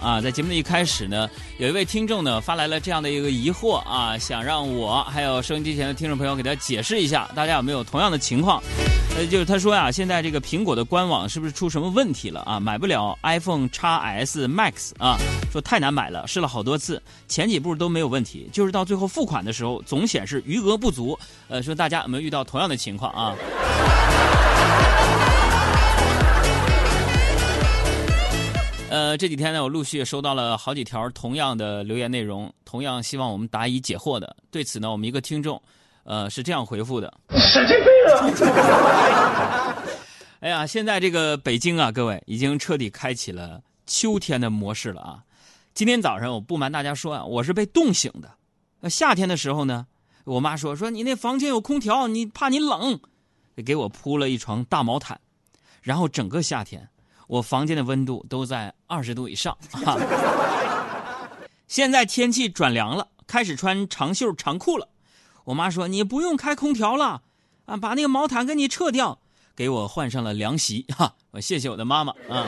啊，在节目的一开始呢，有一位听众呢发来了这样的一个疑惑啊，想让我还有收音机前的听众朋友给他解释一下，大家有没有同样的情况？呃，就是他说呀，现在这个苹果的官网是不是出什么问题了啊？买不了 iPhone x S Max 啊，说太难买了，试了好多次，前几步都没有问题，就是到最后付款的时候总显示余额不足。呃，说大家有没有遇到同样的情况啊？呃，这几天呢，我陆续也收到了好几条同样的留言内容，同样希望我们答疑解惑的。对此呢，我们一个听众，呃，是这样回复的：神经病啊！哎呀，现在这个北京啊，各位已经彻底开启了秋天的模式了啊！今天早上我不瞒大家说啊，我是被冻醒的。那夏天的时候呢，我妈说说你那房间有空调，你怕你冷，给我铺了一床大毛毯，然后整个夏天。我房间的温度都在二十度以上啊！现在天气转凉了，开始穿长袖长裤了。我妈说：“你不用开空调了，啊，把那个毛毯给你撤掉，给我换上了凉席。”哈，我谢谢我的妈妈啊！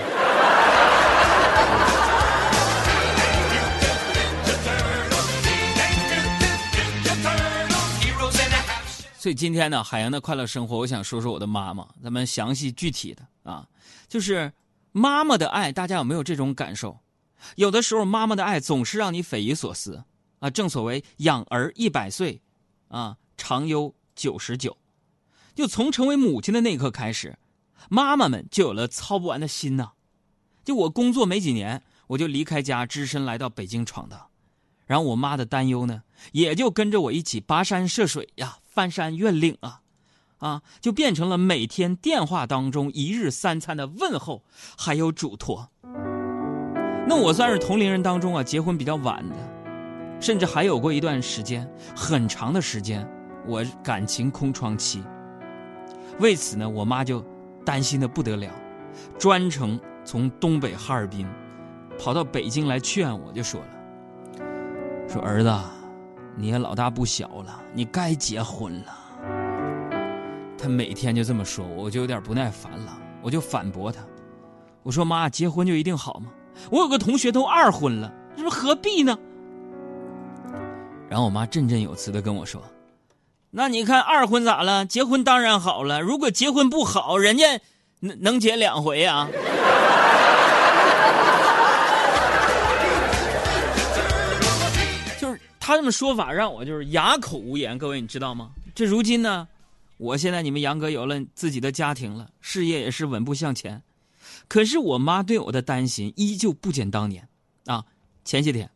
所以今天呢，海洋的快乐生活，我想说说我的妈妈，咱们详细具体的啊，就是。妈妈的爱，大家有没有这种感受？有的时候，妈妈的爱总是让你匪夷所思啊！正所谓养儿一百岁，啊，长忧九十九。就从成为母亲的那一刻开始，妈妈们就有了操不完的心呐。就我工作没几年，我就离开家，只身来到北京闯荡，然后我妈的担忧呢，也就跟着我一起跋山涉水呀，翻山越岭啊。啊，就变成了每天电话当中一日三餐的问候，还有嘱托。那我算是同龄人当中啊结婚比较晚的，甚至还有过一段时间很长的时间，我感情空窗期。为此呢，我妈就担心的不得了，专程从东北哈尔滨跑到北京来劝我，就说了：“说儿子，你也老大不小了，你该结婚了。”他每天就这么说，我就有点不耐烦了，我就反驳他，我说：“妈，结婚就一定好吗？我有个同学都二婚了，这不何必呢？”然后我妈振振有词的跟我说：“那你看二婚咋了？结婚当然好了。如果结婚不好，人家能能结两回啊？” 就是他这么说法，让我就是哑口无言。各位，你知道吗？这如今呢？我现在你们杨哥有了自己的家庭了，事业也是稳步向前，可是我妈对我的担心依旧不减当年，啊，前些天，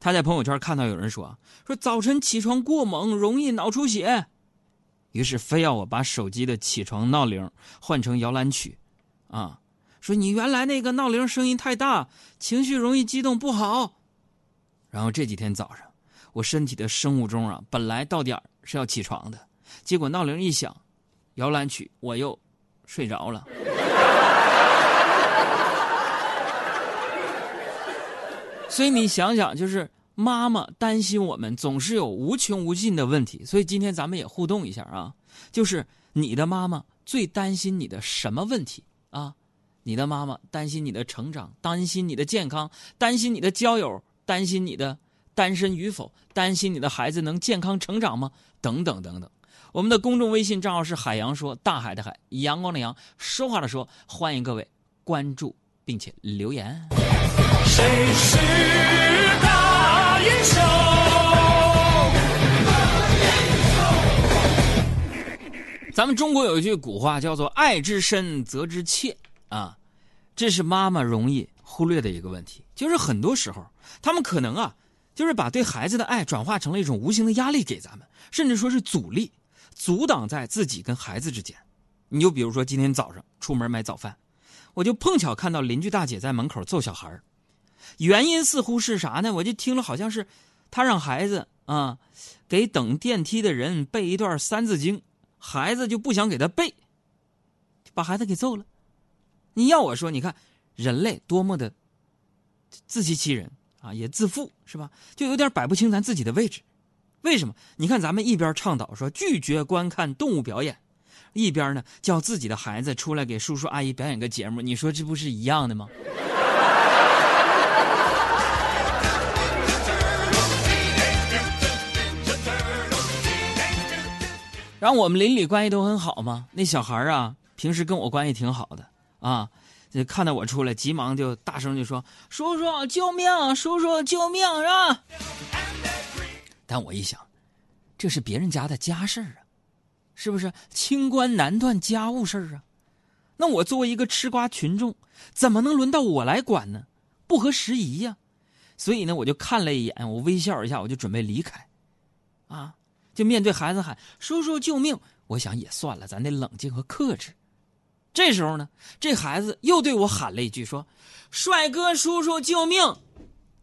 她在朋友圈看到有人说说早晨起床过猛容易脑出血，于是非要我把手机的起床闹铃换成摇篮曲，啊，说你原来那个闹铃声音太大，情绪容易激动不好。然后这几天早上，我身体的生物钟啊，本来到点是要起床的。结果闹铃一响，摇篮曲我又睡着了。所以你想想，就是妈妈担心我们总是有无穷无尽的问题。所以今天咱们也互动一下啊，就是你的妈妈最担心你的什么问题啊？你的妈妈担心你的成长，担心你的健康，担心你的交友，担心你的单身与否，担心你的孩子能健康成长吗？等等等等。我们的公众微信账号是海洋说，大海的海，阳光的阳，说话的说，欢迎各位关注并且留言。谁是大英雄？咱们中国有一句古话叫做“爱之深，责之切”啊，这是妈妈容易忽略的一个问题。就是很多时候，他们可能啊，就是把对孩子的爱转化成了一种无形的压力给咱们，甚至说是阻力。阻挡在自己跟孩子之间，你就比如说今天早上出门买早饭，我就碰巧看到邻居大姐在门口揍小孩原因似乎是啥呢？我就听了好像是，她让孩子啊给等电梯的人背一段三字经，孩子就不想给他背，把孩子给揍了。你要我说，你看人类多么的自欺欺人啊，也自负是吧？就有点摆不清咱自己的位置。为什么？你看咱们一边倡导说拒绝观看动物表演一边呢叫自己的孩子出来给叔叔阿姨表演个节目你说这不是一样的吗？然后我们邻里关系都很好嘛那小孩啊平时跟我关系挺好的啊看到我出来急忙就大声就说叔叔救命叔叔救命是吧但我一想，这是别人家的家事儿啊，是不是？清官难断家务事儿啊。那我作为一个吃瓜群众，怎么能轮到我来管呢？不合时宜呀。所以呢，我就看了一眼，我微笑一下，我就准备离开。啊，就面对孩子喊“叔叔救命”，我想也算了，咱得冷静和克制。这时候呢，这孩子又对我喊了一句说：“帅哥叔叔救命！”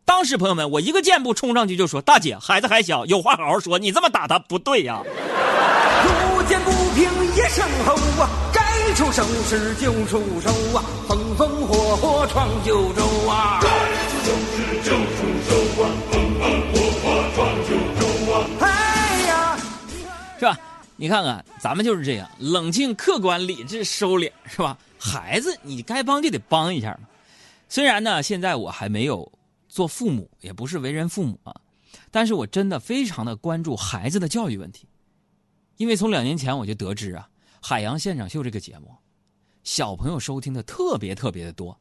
当时朋友们，我一个箭步冲上去就说：“大姐，孩子还小，有话好好说，你这么打他不对呀。”路见不平一声吼啊，该出手时就出手啊，风风火火闯九州啊。该出手时就出手啊，风风火火闯九州啊。哎呀，是吧？你看看，咱们就是这样，冷静、客观、理智、收敛，是吧？孩子，你该帮就得帮一下嘛。虽然呢，现在我还没有。做父母也不是为人父母啊，但是我真的非常的关注孩子的教育问题，因为从两年前我就得知啊，《海洋现场秀》这个节目，小朋友收听的特别特别的多，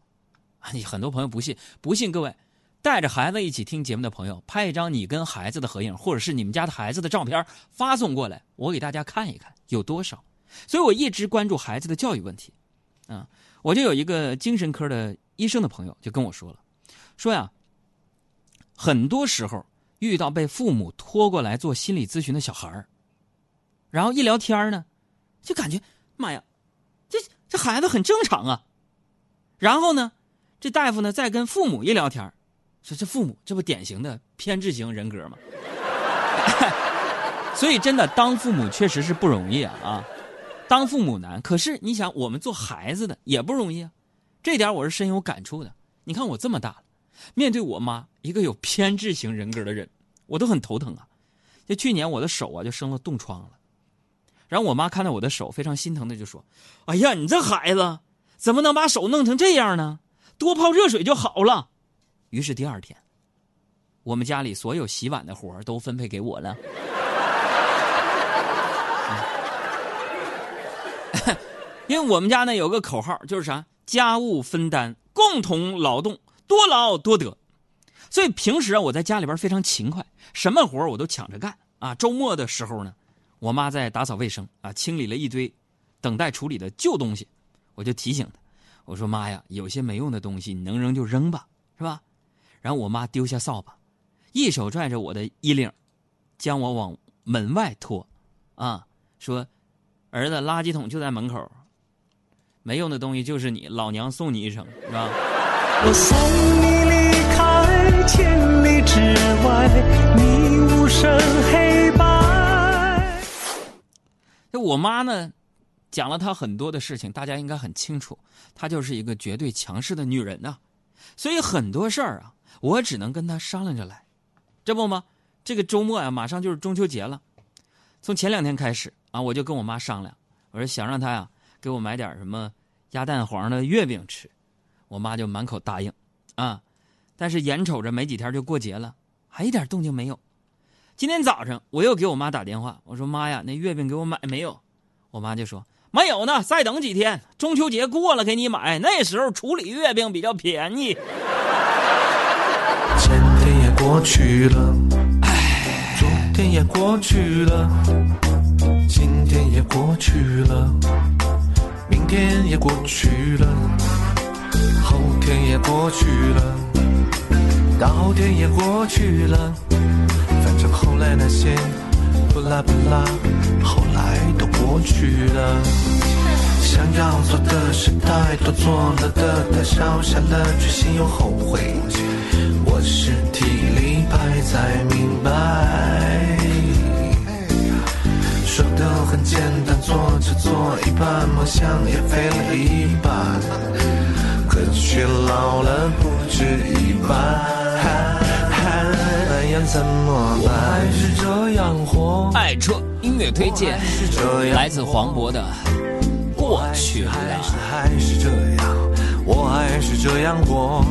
啊，你很多朋友不信，不信各位带着孩子一起听节目的朋友，拍一张你跟孩子的合影，或者是你们家的孩子的照片发送过来，我给大家看一看有多少。所以我一直关注孩子的教育问题，啊，我就有一个精神科的医生的朋友就跟我说了，说呀。很多时候遇到被父母拖过来做心理咨询的小孩然后一聊天呢，就感觉妈呀，这这孩子很正常啊。然后呢，这大夫呢再跟父母一聊天说这父母这不典型的偏执型人格吗？所以真的当父母确实是不容易啊啊，当父母难。可是你想，我们做孩子的也不容易啊，这点我是深有感触的。你看我这么大了。面对我妈一个有偏执型人格的人，我都很头疼啊。就去年我的手啊就生了冻疮了，然后我妈看到我的手，非常心疼的就说：“哎呀，你这孩子怎么能把手弄成这样呢？多泡热水就好了。”于是第二天，我们家里所有洗碗的活都分配给我了。因为我们家呢有个口号，就是啥？家务分担，共同劳动。多劳多得，所以平时啊，我在家里边非常勤快，什么活我都抢着干啊。周末的时候呢，我妈在打扫卫生啊，清理了一堆等待处理的旧东西，我就提醒她，我说妈呀，有些没用的东西你能扔就扔吧，是吧？然后我妈丢下扫把，一手拽着我的衣领，将我往门外拖，啊，说，儿子，垃圾桶就在门口，没用的东西就是你，老娘送你一程，是吧？我送你离开千里之外，你无声黑白。就我妈呢，讲了她很多的事情，大家应该很清楚，她就是一个绝对强势的女人呐。所以很多事儿啊，我只能跟她商量着来。这不吗？这个周末呀，马上就是中秋节了。从前两天开始啊，我就跟我妈商量，我说想让她呀给我买点什么鸭蛋黄的月饼吃。我妈就满口答应，啊，但是眼瞅着没几天就过节了，还一点动静没有。今天早上我又给我妈打电话，我说妈呀，那月饼给我买没有？我妈就说没有呢，再等几天，中秋节过了给你买，那时候处理月饼比较便宜。前天也过去了，哎，昨天也过去了，今天也过去了，明天也过去了。后天也过去了，大后天也过去了，反正后来那些不拉不拉，后来都过去了。想要做的事太多，做了的太少，下了决心又后悔。我是体力派才明白，说的很简单，做着做一半，梦想也飞了一半。可却老了不止一半，那样怎么办？还是这样活。爱车音乐推荐，来自黄渤的《过去了》。还是这样，我还是这样活，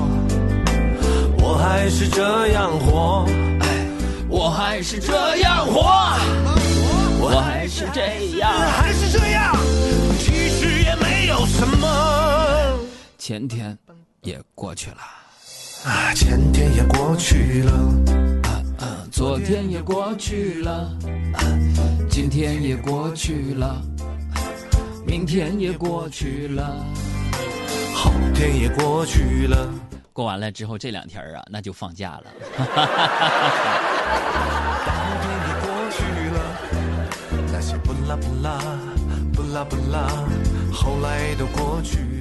我还是这样活，我还是这样活。我还是这样。还是这样，其实也没有什么。前天也过去了，啊，前天也过去了，啊啊昨天也过去了，啊今天也过去了，明天也过去了。后天也过去了。过完了之后，这两天啊，那就放假了。当天也过去了，那些不啦不啦不啦不啦，后来都过去